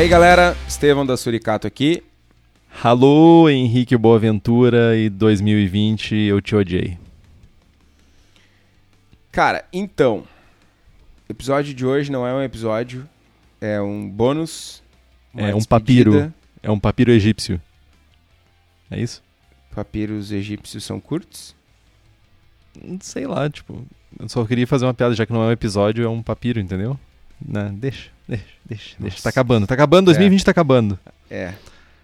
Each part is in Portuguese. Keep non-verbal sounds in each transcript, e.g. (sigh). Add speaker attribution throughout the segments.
Speaker 1: Aí, galera, Estevão da Suricato aqui.
Speaker 2: Alô, Henrique Boaventura e 2020 eu te odiei.
Speaker 1: Cara, então, o episódio de hoje não é um episódio, é um bônus.
Speaker 2: É um
Speaker 1: despedida.
Speaker 2: papiro. É um papiro egípcio. É isso?
Speaker 1: Papiros egípcios são curtos?
Speaker 2: Sei lá, tipo. Eu só queria fazer uma piada, já que não é um episódio, é um papiro, entendeu? Não, deixa, deixa, deixa, deixa. Tá acabando, tá acabando, 2020 tá acabando.
Speaker 1: É.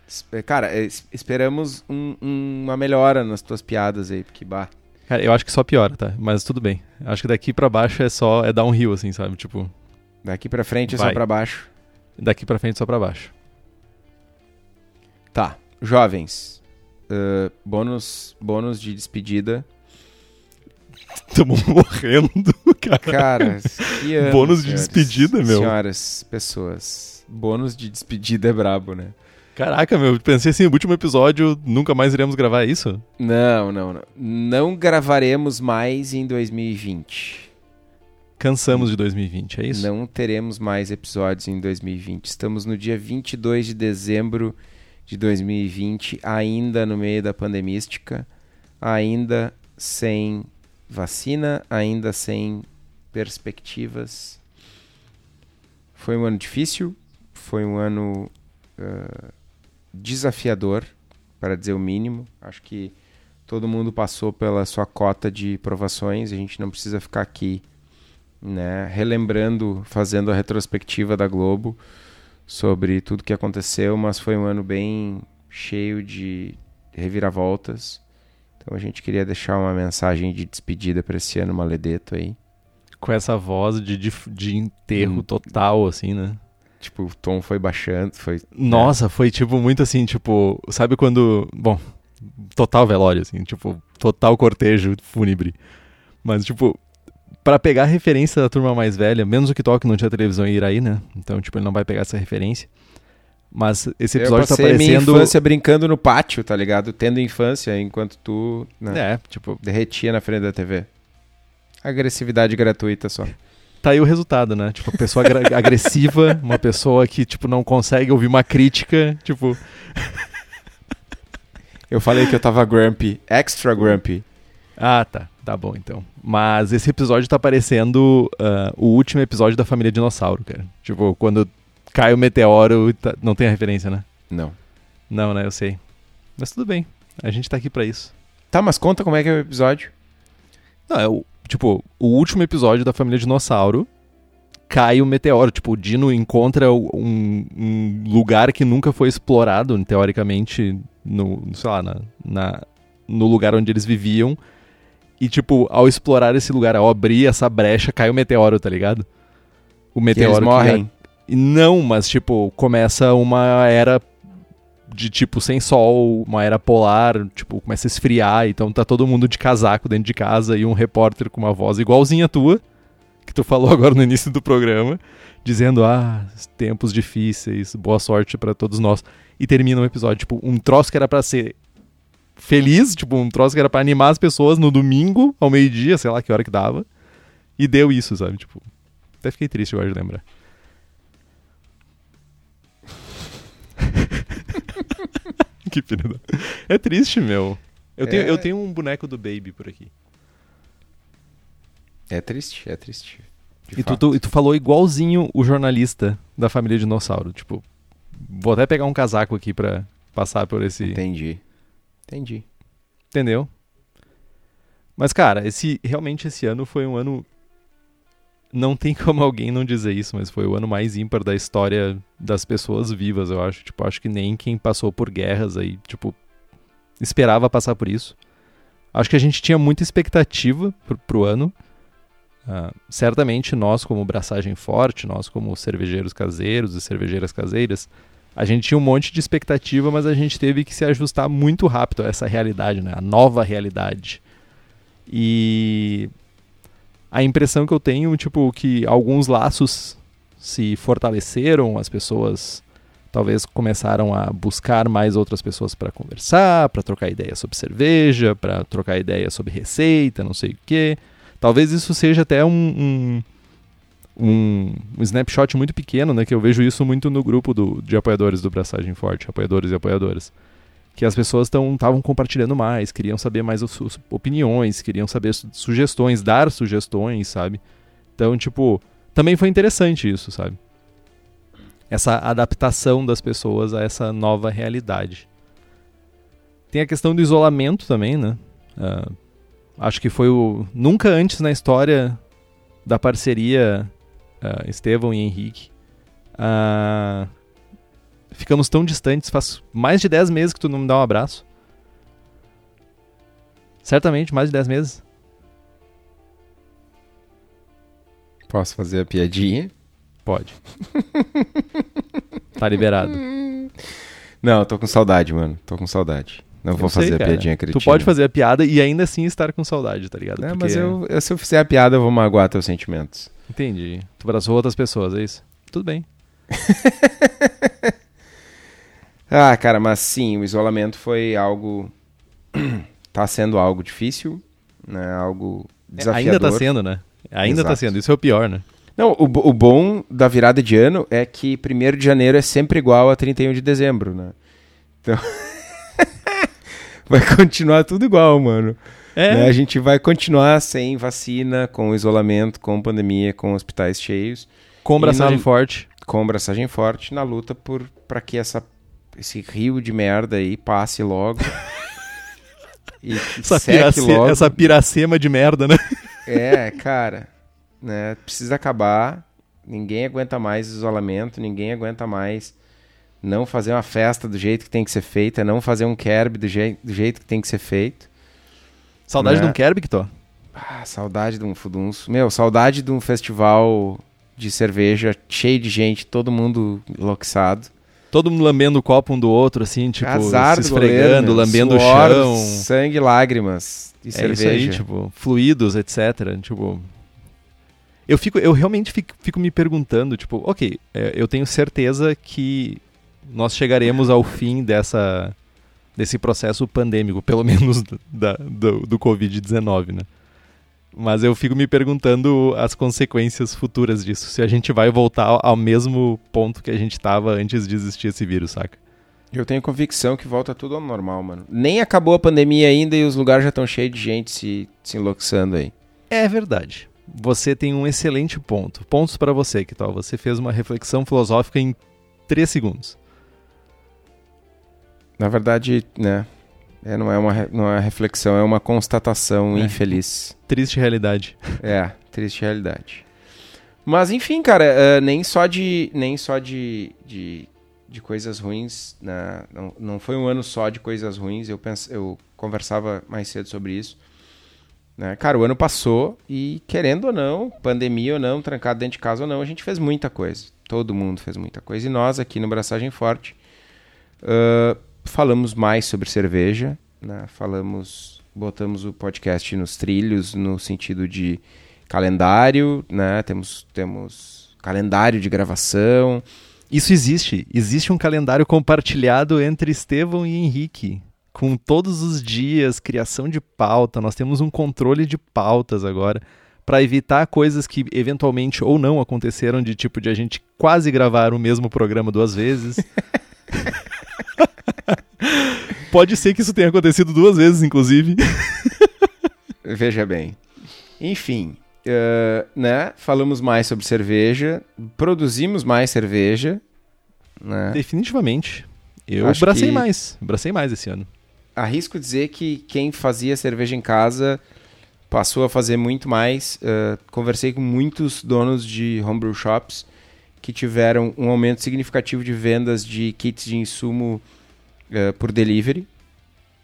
Speaker 1: Espe- Cara, é, es- esperamos um- um- uma melhora nas tuas piadas aí, porque, bah,
Speaker 2: Cara, eu acho que só piora, tá? Mas tudo bem. Acho que daqui pra baixo é só. É downhill, assim, sabe? Tipo,
Speaker 1: daqui pra frente é só
Speaker 2: Vai.
Speaker 1: pra baixo.
Speaker 2: daqui pra frente só pra baixo.
Speaker 1: Tá, jovens, ah, bônus, bônus de despedida.
Speaker 2: Tamo morrendo, (laughs) cara.
Speaker 1: Cara, que ano,
Speaker 2: Bônus de
Speaker 1: senhores.
Speaker 2: despedida, meu.
Speaker 1: Senhoras, pessoas, bônus de despedida é brabo, né?
Speaker 2: Caraca, meu, pensei assim, o último episódio, nunca mais iremos gravar isso?
Speaker 1: Não, não, não. Não gravaremos mais em 2020.
Speaker 2: Cansamos de 2020, é isso?
Speaker 1: Não teremos mais episódios em 2020. Estamos no dia 22 de dezembro de 2020, ainda no meio da pandemística, ainda sem vacina, ainda sem perspectivas. Foi um ano difícil, foi um ano ah, desafiador, para dizer o mínimo. Acho que todo mundo passou pela sua cota de provações, a gente não precisa ficar aqui né, relembrando, fazendo a retrospectiva da Globo sobre tudo que aconteceu, mas foi um ano bem cheio de reviravoltas. Então a gente queria deixar uma mensagem de despedida para esse ano maledeto aí.
Speaker 2: Com essa voz de, de, de enterro
Speaker 1: Hum.
Speaker 2: total, assim, né?
Speaker 1: Tipo, o tom foi baixando, foi
Speaker 2: Nossa, foi tipo muito assim, tipo, sabe quando. Bom, total velório, assim, tipo, total cortejo fúnebre. Mas, tipo, pra pegar a referência da turma mais velha, menos o que toque não tinha televisão em Iraí, né? Então, tipo, ele não vai pegar essa referência. Mas esse episódio
Speaker 1: eu
Speaker 2: tá
Speaker 1: passei minha
Speaker 2: parecendo.
Speaker 1: infância brincando no pátio, tá ligado? Tendo infância enquanto tu né,
Speaker 2: É, tipo,
Speaker 1: derretia na frente da TV. Agressividade gratuita só.
Speaker 2: tá aí o resultado, né? Tipo, pessoa (laughs) agressiva, uma pessoa que, tipo, não consegue ouvir uma crítica, tipo. (laughs)
Speaker 1: Eu falei que eu tava grumpy, extra grumpy.
Speaker 2: Ah, tá. Tá bom, então. Mas esse episódio tá parecendo ah, o último episódio da família Dinossauro, cara. Tipo, quando cai o meteoro, tá- não tem a referência, né?
Speaker 1: Não.
Speaker 2: Não, né? Eu sei. Mas tudo bem. A gente tá aqui pra isso.
Speaker 1: Tá, mas conta como é que é o episódio.
Speaker 2: Não, é o, tipo, o último episódio da família Dinossauro cai o meteoro. Tipo, o Dino encontra um, um lugar que nunca foi explorado, teoricamente, no, sei lá, na, na- no lugar onde eles viviam. E, tipo, ao explorar esse lugar, ao abrir essa brecha, cai o meteoro, tá ligado? O
Speaker 1: Que
Speaker 2: meteoro
Speaker 1: eles
Speaker 2: que-
Speaker 1: morrem.
Speaker 2: e Não, mas, tipo, começa uma era de, tipo, sem sol, uma era polar, tipo, começa a esfriar, então tá todo mundo de casaco dentro de casa e um repórter com uma voz igualzinha a tua, que tu falou (laughs) agora no início do programa, dizendo, ah, tempos difíceis, boa sorte pra todos nós. E termina o episódio, tipo, um troço que era pra ser feliz, tipo, um troço que era pra animar as pessoas no domingo, ao meio-dia, sei lá que hora que dava, e deu isso, sabe, tipo... Até fiquei triste agora de lembrar. Que filho da... É triste, meu. Eu tenho,
Speaker 1: É.
Speaker 2: eu tenho um boneco do Baby por aqui.
Speaker 1: É triste, é triste.
Speaker 2: E tu, tu- e tu falou igualzinho o jornalista da família Dinossauro. Tipo, vou até pegar um casaco aqui pra passar por esse.
Speaker 1: Entendi. Entendi.
Speaker 2: Entendeu? Mas, cara, esse realmente esse ano foi um ano. Não tem (laughs) como alguém não dizer isso, mas foi o ano mais ímpar da história das pessoas vivas, eu acho. Tipo, acho que nem quem passou por guerras aí, tipo, esperava passar por isso. Acho que a gente tinha muita expectativa pro, pro ano. Ah, certamente nós, como Braçagem Forte, nós, como cervejeiros caseiros e cervejeiras caseiras, a gente tinha um monte de expectativa, mas a gente teve que se ajustar muito rápido a essa realidade, né? A nova realidade. E a impressão que eu tenho, tipo, que alguns laços se fortaleceram, as pessoas talvez começaram a buscar mais outras pessoas para conversar, para trocar ideia sobre cerveja, para trocar ideia sobre receita, não sei o quê. Talvez isso seja até um, um, um, um snapshot muito pequeno, né? Que eu vejo isso muito no grupo do, de apoiadores do Braçagem Forte, apoiadores e apoiadoras. Que as pessoas estavam compartilhando mais, queriam saber mais as suas opiniões, queriam saber su sugestões, dar sugestões, sabe? Então, tipo, também foi interessante isso, sabe? Essa adaptação das pessoas a essa nova realidade. Tem a questão do isolamento também, né? Uh, acho que foi o. Nunca antes na história da parceria uh, Estevão e Henrique. Uh, ficamos tão distantes, faz mais de 10 meses que tu não me dá um abraço. Certamente, mais de 10 meses.
Speaker 1: Posso fazer a piadinha?
Speaker 2: Pode. tá liberado. (laughs)
Speaker 1: Não, tô com saudade, mano. Tô com saudade. Não eu vou sei, fazer cara. a piadinha cretina.
Speaker 2: Tu pode fazer a piada e ainda assim estar com saudade, tá ligado?
Speaker 1: É, Porque... mas eu, eu, se eu fizer a piada, eu vou magoar teus sentimentos.
Speaker 2: Entendi. Tu abraçou outras pessoas, é isso? Tudo bem. (laughs)
Speaker 1: ah, cara, mas sim, o isolamento foi algo. (clears throat) tá sendo algo difícil, né? Algo desafiador.
Speaker 2: Ainda tá sendo, né? Ainda tá Exato. tá sendo. Isso é o pior, né?
Speaker 1: Não, o, o bom da virada de ano é que 1 de janeiro é sempre igual a 31 de dezembro, né? Então. (laughs) vai continuar tudo igual, mano. É. Né? A gente vai continuar sem vacina, com isolamento, com pandemia, com hospitais cheios.
Speaker 2: Com braçagem na... forte.
Speaker 1: Com braçagem forte na luta por para que essa, esse rio de merda aí passe logo. (laughs)
Speaker 2: e essa, pirace... logo. essa piracema de merda, né?
Speaker 1: É, cara. Né? Precisa acabar. Ninguém aguenta mais isolamento, ninguém aguenta mais não fazer uma festa do jeito que tem que ser feita, não fazer um kerb do, je do jeito que tem que ser feito.
Speaker 2: Saudade né? de um kerb, que?
Speaker 1: Ah, saudade de um fudunço. Meu, saudade de um festival de cerveja cheio de gente, todo mundo enlouquecido.
Speaker 2: Todo mundo lambendo o copo um do outro, assim, tipo, Azar se esfregando, goleiro, lambendo suor, o chão.
Speaker 1: Sangue, lágrimas e é cerveja.
Speaker 2: Isso aí, tipo, fluidos, etc. Tipo, eu fico, eu realmente fico, fico me perguntando, tipo, ok, é, eu tenho certeza que nós chegaremos ao fim dessa, desse processo pandêmico, pelo (laughs) menos da, do, do Covid-19, né? Mas eu fico me perguntando as consequências futuras disso. Se a gente vai voltar ao mesmo ponto que a gente estava antes de existir esse vírus, saca?
Speaker 1: Eu tenho convicção que volta tudo ao normal, mano. Nem acabou a pandemia ainda e os lugares já estão cheios de gente se, se enlouquecendo aí.
Speaker 2: É verdade. Você tem um excelente ponto. Pontos para você, que tal? Você fez uma reflexão filosófica em 3 segundos.
Speaker 1: Na verdade, né? É, não, é uma, não é reflexão, é uma constatação é. infeliz.
Speaker 2: Triste realidade.
Speaker 1: É, triste realidade. Mas enfim, cara, uh, nem só de nem só de, de, de coisas ruins, né? não, não foi um ano só de coisas ruins. Eu penso, eu conversava mais cedo sobre isso. Né? Cara, o ano passou e querendo ou não, pandemia ou não, trancado dentro de casa ou não, a gente fez muita coisa. Todo mundo fez muita coisa. E nós aqui no Braçagem Forte uh, falamos mais sobre cerveja, né? falamos, botamos o podcast nos trilhos no sentido de calendário, né? Temos temos calendário de gravação.
Speaker 2: Isso existe. Existe um calendário compartilhado entre Estevão e Henrique, com todos os dias, criação de pauta. Nós temos um controle de pautas agora para evitar coisas que eventualmente ou não aconteceram de tipo de a gente quase gravar o mesmo programa duas vezes. (laughs) Pode ser que isso tenha acontecido duas vezes, inclusive. (laughs)
Speaker 1: Veja bem. Enfim, uh, né? Falamos mais sobre cerveja, produzimos mais cerveja. Né?
Speaker 2: Definitivamente. Eu Acho bracei que... mais. Bracei mais esse ano.
Speaker 1: Arrisco dizer que quem fazia cerveja em casa passou a fazer muito mais. Uh, conversei com muitos donos de homebrew shops que tiveram um aumento significativo de vendas de kits de insumo uh, por delivery.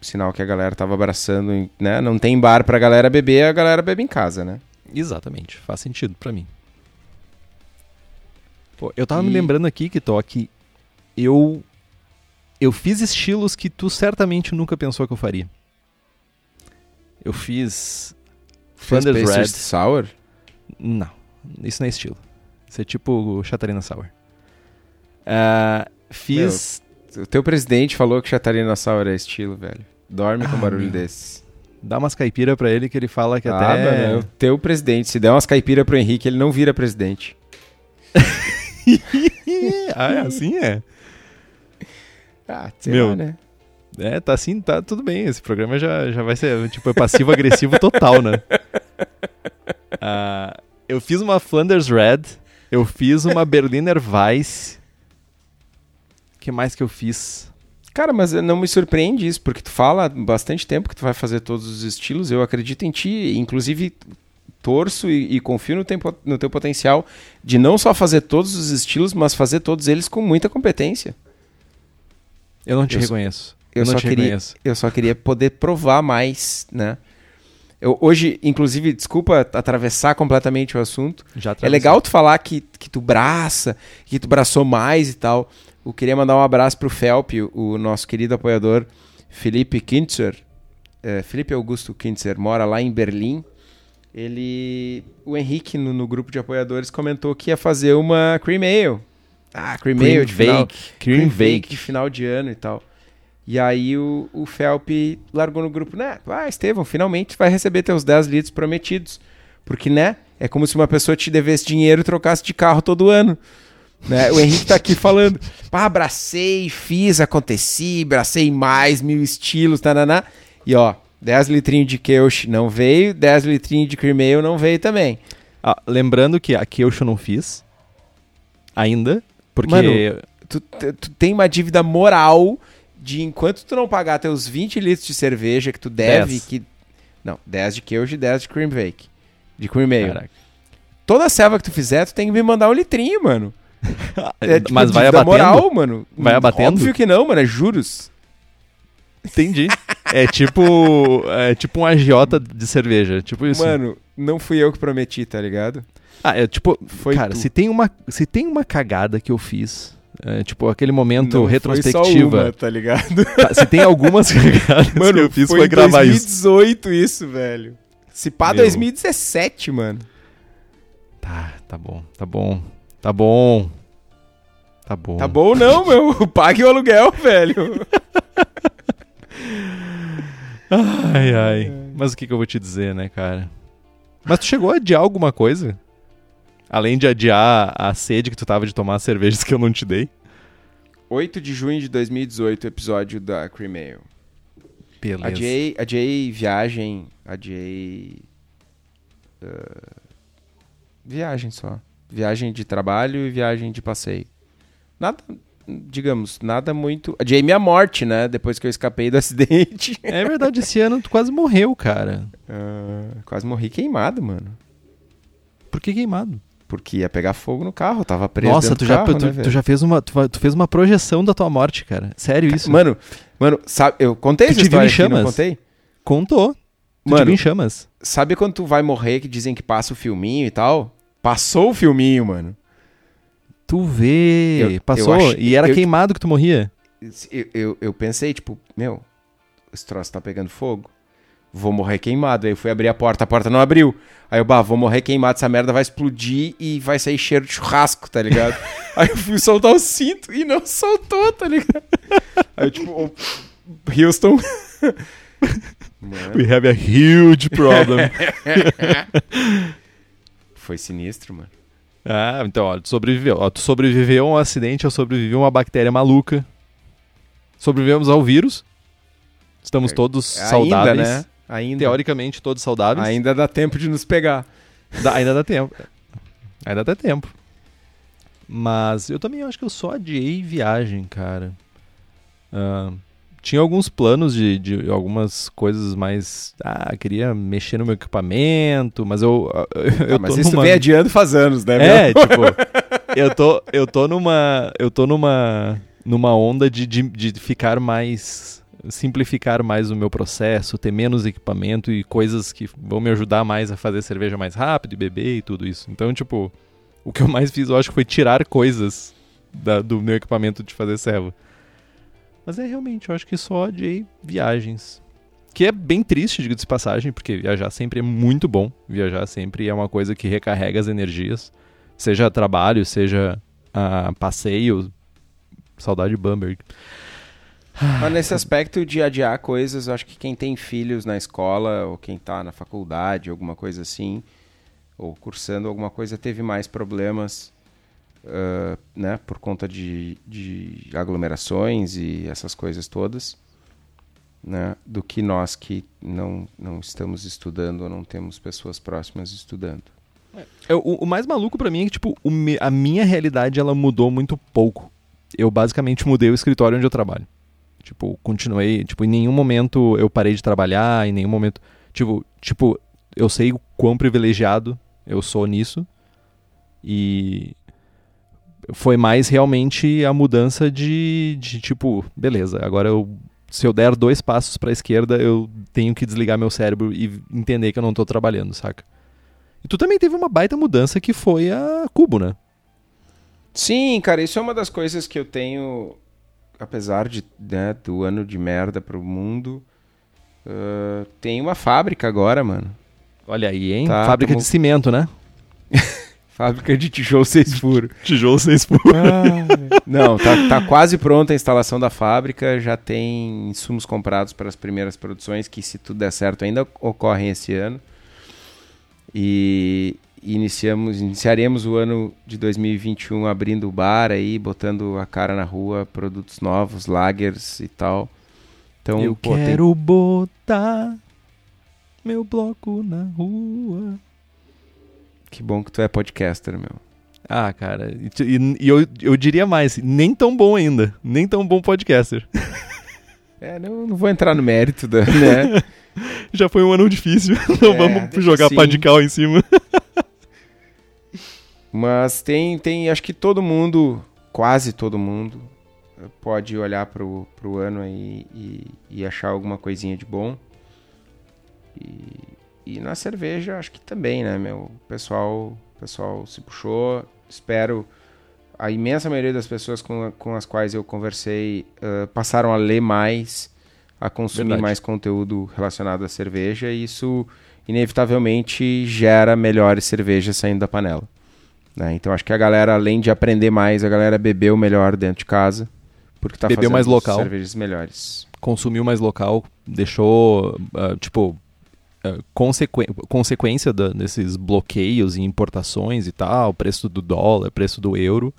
Speaker 1: Sinal que a galera tava abraçando, né? Não tem bar pra galera beber, a galera bebe em casa, né?
Speaker 2: Exatamente, faz sentido para mim. Pô, eu tava e... me lembrando aqui, que que eu eu fiz estilos que tu certamente nunca pensou que eu faria. Eu fiz
Speaker 1: Flanders Red Sour?
Speaker 2: Não, isso não é estilo. Isso é tipo Chatarina Sour. Uh, fiz
Speaker 1: o teu presidente falou que Chatarina Sour é estilo, velho. Dorme com ah, barulho meu. desses.
Speaker 2: Dá umas caipira pra ele que ele fala que
Speaker 1: ah,
Speaker 2: até...
Speaker 1: Mano, é o teu presidente. Se der umas caipira pro Henrique, ele não vira presidente. (laughs)
Speaker 2: ah, é assim é.
Speaker 1: Ah, sei
Speaker 2: Meu.
Speaker 1: lá, né?
Speaker 2: É, tá assim, tá tudo bem. Esse programa já, já vai ser, tipo, é passivo-agressivo total, né? Ah, eu fiz uma Flanders Red, eu fiz uma Berliner Weiss. O que mais que eu fiz?
Speaker 1: Cara, mas não me surpreende isso, porque tu fala há bastante tempo que tu vai fazer todos os estilos. Eu acredito em ti, inclusive torço e, e confio no, tempo, no teu potencial de não só fazer todos os estilos, mas fazer todos eles com muita competência.
Speaker 2: Eu não te
Speaker 1: Eu
Speaker 2: reconheço.
Speaker 1: eu
Speaker 2: não
Speaker 1: só queria-
Speaker 2: reconheço.
Speaker 1: Eu só queria poder provar mais, né? Eu, hoje, inclusive, desculpa atravessar completamente o assunto.
Speaker 2: Já
Speaker 1: É legal tu falar que, que tu braça, que tu braçou mais e tal. Eu queria mandar um abraço pro Felp, o, o nosso querido apoiador Felipe Kintzer. É, Felipe Augusto Kintzer mora lá em Berlim. Ele. O Henrique, no, no grupo de apoiadores, comentou que ia fazer uma Cream Ale. Ah, Cream, Ale
Speaker 2: Cream
Speaker 1: de final,
Speaker 2: Bake. Cream Bake.
Speaker 1: de final de ano e tal. E aí o, o Felp largou no grupo, né? Ah, Estevão, finalmente vai receber teus 10 litros prometidos. Porque, né? É como se uma pessoa te devesse dinheiro e trocasse de carro todo ano. Né? O Henrique tá aqui falando, pá, abracei, fiz, aconteci, abracei mais, mil estilos, tananá. E ó, 10 litrinhos de Keush não veio, 10 litrinhos de Cream Ale não veio também.
Speaker 2: Ah, lembrando que a Keush eu não fiz ainda, porque
Speaker 1: Mano, Tu, tu tem uma dívida moral de enquanto tu não pagar teus 20 litros de cerveja que tu deve, que... Não, 10 de Keush e 10 de Cream Bake. De Cream Ale.
Speaker 2: Caraca.
Speaker 1: Toda selva que tu fizer, tu tem que me mandar um litrinho, mano. É, tipo,
Speaker 2: mas vai abatendo?
Speaker 1: moral, mano.
Speaker 2: Vai abatendo?
Speaker 1: Óbvio que não, mano, é juros.
Speaker 2: Entendi. É tipo, é tipo um agiota de cerveja, tipo isso.
Speaker 1: Mano, não fui eu que prometi, tá ligado?
Speaker 2: Ah, é tipo,
Speaker 1: Foi
Speaker 2: cara,
Speaker 1: tu.
Speaker 2: se tem uma, se tem uma cagada que eu fiz, é, tipo aquele momento
Speaker 1: Não Foi
Speaker 2: retrospectiva,
Speaker 1: só uma, tá ligado?
Speaker 2: Tá, se tem algumas (laughs) cagadas
Speaker 1: Mano,
Speaker 2: que eu fiz
Speaker 1: foi,
Speaker 2: foi, gravar isso.
Speaker 1: 2018 isso, velho. Se pá,
Speaker 2: Meu.
Speaker 1: 2017, mano.
Speaker 2: Tá, tá bom, tá bom, tá bom, tá bom.
Speaker 1: Tá bom não, meu. (laughs) Pague o aluguel, velho.
Speaker 2: Ai, ai. Mas o que, que eu vou te dizer, né, cara? Mas tu chegou a adiar alguma coisa? Além de adiar a sede que tu tava de tomar as cervejas que eu não te dei?
Speaker 1: 8 de junho de 2018, episódio da Cream Ale.
Speaker 2: Beleza.
Speaker 1: Adiei, adiei viagem, adiei... ah, viagem só. Viagem de trabalho e viagem de passeio. Nada, digamos, nada muito... Adiei minha morte, né? Depois que eu escapei do (laughs) acidente.
Speaker 2: É verdade, esse ano tu quase morreu, cara.
Speaker 1: Ah, quase morri queimado, mano.
Speaker 2: Por que queimado?
Speaker 1: Porque ia pegar fogo no carro, tava preso
Speaker 2: Nossa, tu já,
Speaker 1: carro,
Speaker 2: tu,
Speaker 1: né,
Speaker 2: tu já fez uma. Tu, tu fez uma projeção da tua morte, cara. Sério isso?
Speaker 1: Mano, mano, sabe, eu contei
Speaker 2: Tu
Speaker 1: essa
Speaker 2: te viu em
Speaker 1: história aqui, não
Speaker 2: chamas?
Speaker 1: contei?
Speaker 2: Contou. Tu
Speaker 1: Mano,
Speaker 2: em chamas.
Speaker 1: Sabe quando tu vai morrer que dizem que passa o filminho e tal? Passou o filminho, mano.
Speaker 2: Tu vê.
Speaker 1: Eu- eu
Speaker 2: Passou.
Speaker 1: acho-
Speaker 2: e era
Speaker 1: eu-
Speaker 2: queimado que tu morria.
Speaker 1: Eu, eu, eu pensei, tipo, meu, esse troço tá pegando fogo. Vou morrer queimado. Aí eu fui abrir a porta, a porta não abriu. Aí eu, bah, vou morrer queimado, essa merda vai explodir e vai sair cheiro de churrasco, tá ligado? (laughs) Aí eu fui soltar o cinto e não soltou, tá ligado? Aí eu, tipo, Houston. Mano, (laughs)
Speaker 2: We have a huge problem. (laughs)
Speaker 1: foi sinistro, mano.
Speaker 2: ah, então, ó, tu sobreviveu. Ó, tu sobreviveu a um acidente, eu sobrevivi a uma bactéria maluca. Sobrevivemos ao vírus. Estamos todos saudáveis.
Speaker 1: Ainda, né? Ainda.
Speaker 2: Teoricamente, todos saudáveis.
Speaker 1: Ainda dá tempo de nos pegar.
Speaker 2: Dá- ainda dá tempo. Ainda dá tempo. Mas eu também acho que eu só adiei viagem, cara. Ah, tinha alguns planos de, de algumas coisas mais. Ah, queria mexer no meu equipamento, mas eu. (laughs) eu
Speaker 1: Ah, mas
Speaker 2: tô
Speaker 1: isso tu
Speaker 2: numa...
Speaker 1: vem adiando faz anos, né,
Speaker 2: É,
Speaker 1: meu?
Speaker 2: tipo, (laughs) eu tô, eu tô numa. Eu tô numa. numa onda de, de, de ficar mais. simplificar mais o meu processo, ter menos equipamento e coisas que vão me ajudar mais a fazer cerveja mais rápido e beber e tudo isso. Então, tipo, o que eu mais fiz, eu acho que foi tirar coisas da- do meu equipamento de fazer serva. Mas é realmente, eu acho que só de viagens. Que é bem triste, digo de passagem, porque viajar sempre é muito bom. Viajar sempre é uma coisa que recarrega as energias. Seja trabalho, seja ah, passeio. Saudade de Bamberg.
Speaker 1: Mas nesse aspecto de adiar coisas, acho que quem tem filhos na escola, ou quem tá na faculdade, alguma coisa assim, ou cursando alguma coisa, teve mais problemas. Né, por conta de, de aglomerações e essas coisas todas, né, do que nós que não, não estamos estudando ou não temos pessoas próximas estudando.
Speaker 2: É, o, o, mais maluco para mim é que, tipo, o, a minha realidade ela mudou muito pouco. Eu basicamente mudei o escritório onde eu trabalho. Tipo, continuei, tipo, em nenhum momento eu parei de trabalhar, em nenhum momento, tipo, tipo, eu sei o quão privilegiado eu sou nisso. E foi mais realmente a mudança de, de tipo, beleza, agora eu se eu der dois passos para a esquerda, eu tenho que desligar meu cérebro e entender que eu não estou trabalhando, saca? E tu também teve uma baita mudança que foi a Cubo, né?
Speaker 1: Sim, cara, isso é uma das coisas que eu tenho, apesar de né, do ano de merda pro mundo, uh, tem uma fábrica agora, mano.
Speaker 2: Olha aí, hein? Tá, fábrica tamo... de cimento, né? (laughs)
Speaker 1: Fábrica de tijolo 6 furos. (laughs)
Speaker 2: tijolo 6 furos.
Speaker 1: Ah, não, tá, tá quase pronta a instalação da fábrica, já tem insumos comprados para as primeiras produções, que se tudo der certo ainda ocorrem esse ano. E iniciamos, iniciaremos o ano de 2021 abrindo o bar aí, botando a cara na rua, produtos novos, lagers e tal.
Speaker 2: Então, eu pô, quero tem... botar meu bloco na rua.
Speaker 1: Que bom que tu é podcaster, meu.
Speaker 2: Ah, cara, e, e eu, eu diria mais, nem tão bom ainda, nem tão bom podcaster. (laughs)
Speaker 1: É, não, não vou entrar no mérito, da, né? (laughs)
Speaker 2: Já foi um ano difícil, (laughs) não é, vamos jogar assim. pá de cal em cima.
Speaker 1: Mas tem, tem, acho que todo mundo, quase todo mundo, pode olhar pro, pro ano aí e, e achar alguma coisinha de bom. E, na cerveja, acho que também, né, meu? O pessoal, pessoal se puxou. Espero. A imensa maioria das pessoas com, com as quais eu conversei uh, passaram a ler mais, a consumir Verdade. mais conteúdo relacionado à cerveja, e isso inevitavelmente gera melhores cervejas saindo da panela. Né? Então acho que a galera, além de aprender mais, a galera bebeu melhor dentro de casa, porque tá bebeu fazendo mais local, cervejas melhores.
Speaker 2: Consumiu mais local, deixou, uh, tipo, é, consequência da, desses bloqueios e importações e tal, preço do dólar, preço do euro,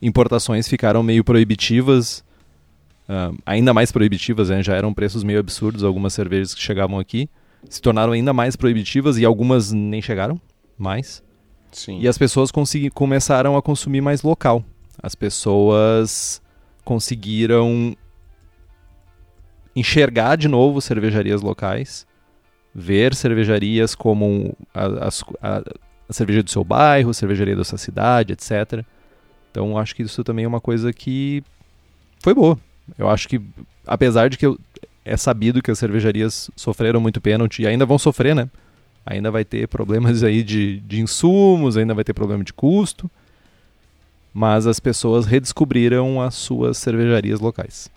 Speaker 2: importações ficaram meio proibitivas, uh, ainda mais proibitivas, né? já eram preços meio absurdos algumas cervejas que chegavam aqui, se tornaram ainda mais proibitivas e algumas nem chegaram mais.
Speaker 1: Sim.
Speaker 2: E as pessoas começaram a consumir mais local. As pessoas conseguiram enxergar de novo cervejarias locais ver cervejarias como a, a, a cerveja do seu bairro, a cervejaria da sua cidade, etc. Então acho que isso também é uma coisa que foi boa. Eu acho que, apesar de que eu, é sabido que as cervejarias sofreram muito pênalti e ainda vão sofrer, né? Ainda vai ter problemas aí de, de insumos, ainda vai ter problema de custo. Mas as pessoas redescobriram as suas cervejarias locais.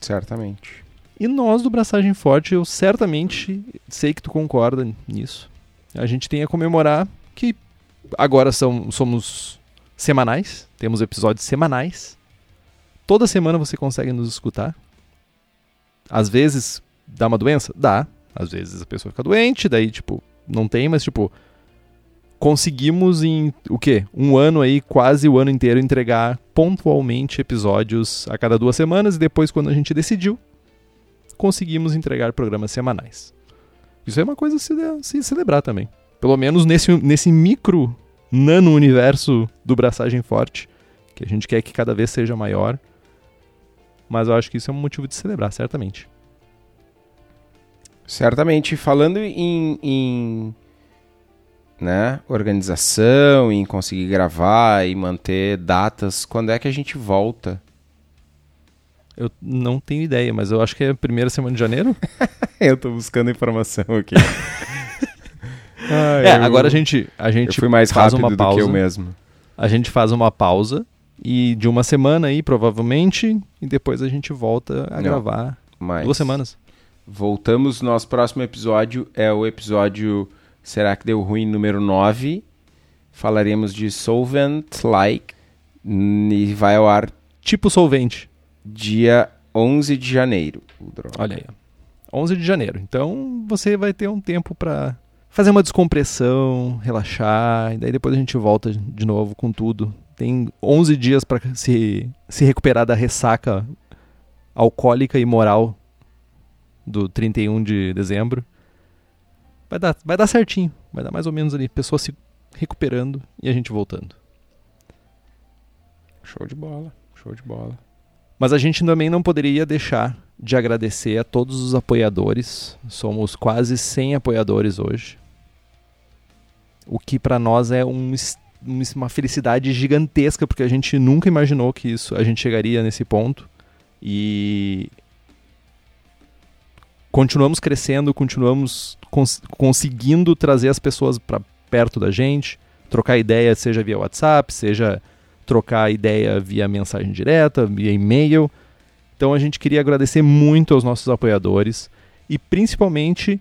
Speaker 1: Certamente.
Speaker 2: E nós do Braçagem Forte, eu certamente sei que tu concorda nisso. A gente tem a comemorar que agora são, somos semanais, temos episódios semanais. Toda semana você consegue nos escutar. Às vezes dá uma doença? Dá. Às vezes a pessoa fica doente, daí, tipo, não tem, mas, tipo, conseguimos em o quê? Um ano aí, quase o ano inteiro, entregar pontualmente episódios a cada duas semanas e depois, quando a gente decidiu, conseguimos entregar programas semanais. Isso é uma coisa a se, se celebrar também. Pelo menos nesse, nesse micro nano universo do Braçagem Forte, que a gente quer que cada vez seja maior. Mas eu acho que isso é um motivo de celebrar, certamente.
Speaker 1: Certamente. Falando em, em né, organização, em conseguir gravar e manter datas, quando é que a gente volta?
Speaker 2: Eu não tenho ideia, mas eu acho que é a primeira semana de janeiro. (laughs)
Speaker 1: eu tô buscando informação aqui. (laughs)
Speaker 2: ah, é, eu... agora a gente, a gente
Speaker 1: eu fui mais faz rápido uma pausa. do que eu mesmo.
Speaker 2: A gente faz uma pausa e de uma semana aí, provavelmente, e depois a gente volta a não, gravar mas duas semanas.
Speaker 1: Voltamos, nosso próximo episódio é o episódio Será que deu ruim número 9? Falaremos de Solvent Like e vai ao ar
Speaker 2: tipo solvente
Speaker 1: dia 11 de janeiro.
Speaker 2: Olha aí. 11 de janeiro. Então você vai ter um tempo para fazer uma descompressão, relaxar, e daí depois a gente volta de novo com tudo. Tem 11 dias para se, se recuperar da ressaca alcoólica e moral do 31 de dezembro. Vai dar, vai dar certinho, vai dar mais ou menos ali, pessoas se recuperando e a gente voltando.
Speaker 1: Show de bola, show de bola.
Speaker 2: Mas a gente também não poderia deixar de agradecer a todos os apoiadores. Somos quase 100 apoiadores hoje. O que para nós é um, uma felicidade gigantesca, porque a gente nunca imaginou que isso a gente chegaria nesse ponto. E continuamos crescendo, continuamos cons conseguindo trazer as pessoas para perto da gente, trocar ideia, seja via WhatsApp, seja trocar ideia via mensagem direta, via e-mail. Então a gente queria agradecer muito aos nossos apoiadores e principalmente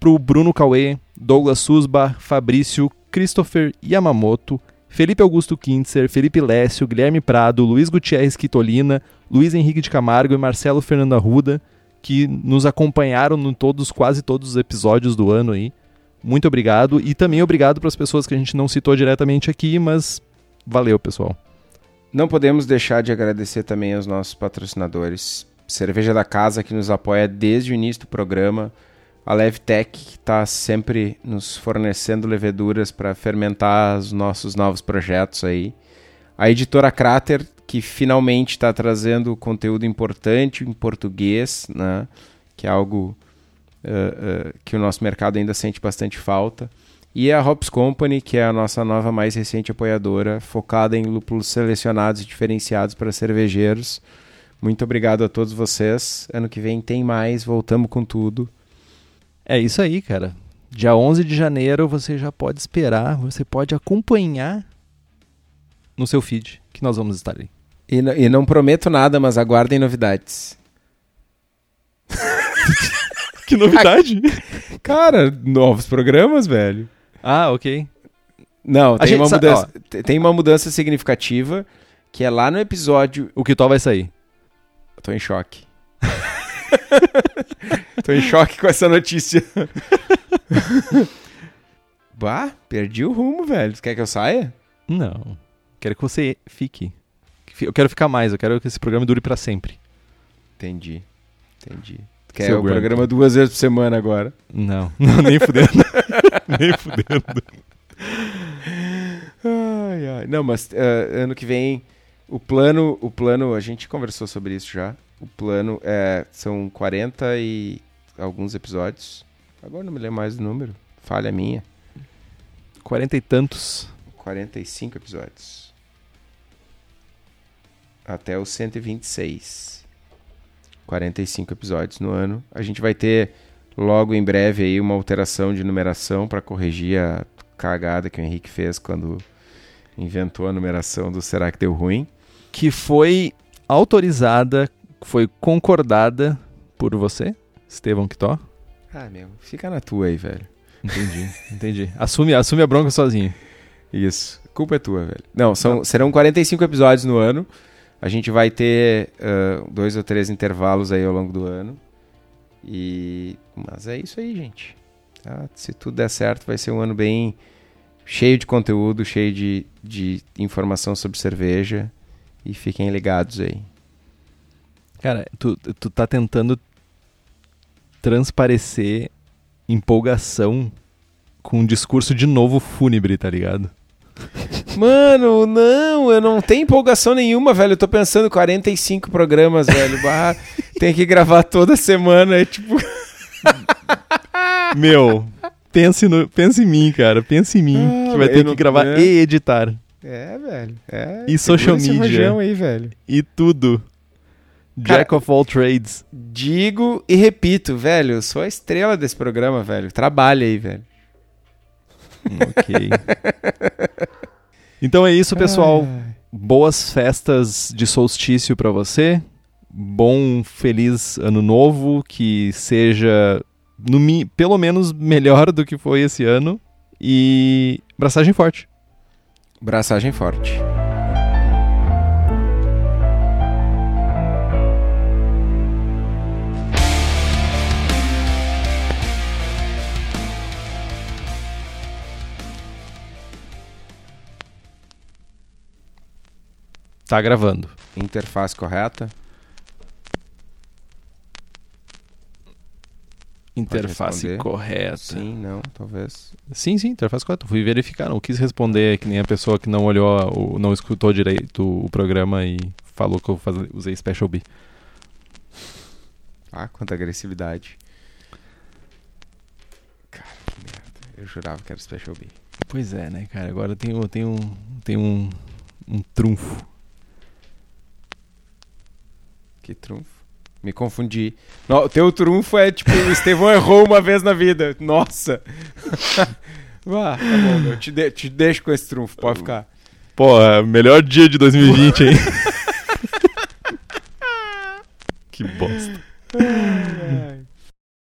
Speaker 2: para o Bruno Cauê, Douglas Susba, Fabrício, Christopher Yamamoto, Felipe Augusto Kintzer, Felipe Lécio, Guilherme Prado, Luiz Gutierrez Quitolina, Luiz Henrique de Camargo e Marcelo Fernando Arruda, que nos acompanharam em todos, quase todos os episódios do ano aí. Muito obrigado e também obrigado para as pessoas que a gente não citou diretamente aqui, mas valeu, pessoal.
Speaker 1: Não podemos deixar de agradecer também aos nossos patrocinadores. Cerveja da Casa, que nos apoia desde o início do programa. A Levtech, que está sempre nos fornecendo leveduras para fermentar os nossos novos projetos aí. A editora Crater, que finalmente está trazendo conteúdo importante em português, né? que é algo uh, uh, que o nosso mercado ainda sente bastante falta. E a Hops Company, que é a nossa nova mais recente apoiadora, focada em lúpulos selecionados e diferenciados para cervejeiros. Muito obrigado a todos vocês. Ano que vem tem mais, voltamos com tudo.
Speaker 2: É isso aí, cara. Dia 11 de janeiro você já pode esperar, você pode acompanhar no seu feed que nós vamos estar ali.
Speaker 1: E, e não prometo nada, mas aguardem novidades. (laughs)
Speaker 2: que novidade?
Speaker 1: Cara, novos programas, velho.
Speaker 2: Ah, ok.
Speaker 1: Não, tem uma, mudança, tem uma mudança significativa que é lá no episódio.
Speaker 2: O que tal vai sair?
Speaker 1: Eu tô em choque. (laughs) tô em choque com essa notícia. (laughs) bah, perdi o rumo, velho. Quer que eu saia?
Speaker 2: Não. Quero que você fique. Eu quero ficar mais, eu quero que esse programa dure para sempre.
Speaker 1: Entendi. Entendi. Quer Seu o Grant. programa duas vezes por semana agora.
Speaker 2: Não, (laughs) não nem fudendo. (laughs) nem fudendo.
Speaker 1: Ai, ai. Não, mas uh, ano que vem o plano, o plano, a gente conversou sobre isso já. O plano é são 40 e alguns episódios. Agora não me lembro mais do número. Falha minha.
Speaker 2: 40 e tantos.
Speaker 1: 45 episódios. Até o 126. 45 episódios no ano. A gente vai ter logo em breve aí uma alteração de numeração para corrigir a cagada que o Henrique fez quando inventou a numeração do Será que deu ruim?
Speaker 2: Que foi autorizada, foi concordada por você, Estevão Quitó.
Speaker 1: Ah, meu, fica na tua aí, velho.
Speaker 2: Entendi, entendi. Assume, assume a bronca sozinho.
Speaker 1: Isso. culpa é tua, velho. Não, são, serão 45 episódios no ano. A gente vai ter uh, dois ou três intervalos aí ao longo do ano. E mas é isso aí, gente. Tá? Se tudo der certo, vai ser um ano bem cheio de conteúdo, cheio de, de informação sobre cerveja. E fiquem ligados aí.
Speaker 2: Cara, tu, tu tá tentando transparecer empolgação com um discurso de novo fúnebre, tá ligado? (laughs)
Speaker 1: Mano, não, eu não tenho empolgação nenhuma, velho. Eu tô pensando 45 programas, velho. Bah, (laughs) tem que gravar toda semana, é tipo. (laughs)
Speaker 2: Meu, pense, no, pense em mim, cara. Pense em mim. Ah, que vai ter que gravar é. e editar.
Speaker 1: É, velho. É,
Speaker 2: e social media.
Speaker 1: Aí, velho.
Speaker 2: E tudo. Jack cara, of all trades.
Speaker 1: Digo e repito, velho. Eu sou a estrela desse programa, velho. Trabalha aí, velho.
Speaker 2: Ok. (laughs) então é isso, pessoal. Boas festas de solstício para você. Bom, feliz ano novo. Que seja, no, pelo menos, melhor do que foi esse ano. E braçagem forte.
Speaker 1: Braçagem forte.
Speaker 2: Tá gravando.
Speaker 1: Interface correta?
Speaker 2: Interface correta.
Speaker 1: Sim, não, talvez.
Speaker 2: Sim, sim, interface correta. Fui verificar, não quis responder que nem a pessoa que não olhou, não escutou direito o programa e falou que eu usei Special B.
Speaker 1: Ah, quanta agressividade. Cara, que merda. Eu jurava que era Special B.
Speaker 2: Pois é, né, cara? Agora tem, tem um, tem um, um trunfo.
Speaker 1: Que trunfo. Me confundi. No, teu trunfo é tipo, o Estevão errou uma vez na vida. Nossa. (laughs) ah, tá bom, meu. Te, de- te deixo com esse trunfo, pode ficar.
Speaker 2: Pô, é melhor dia de 2020, hein? (laughs) que bosta.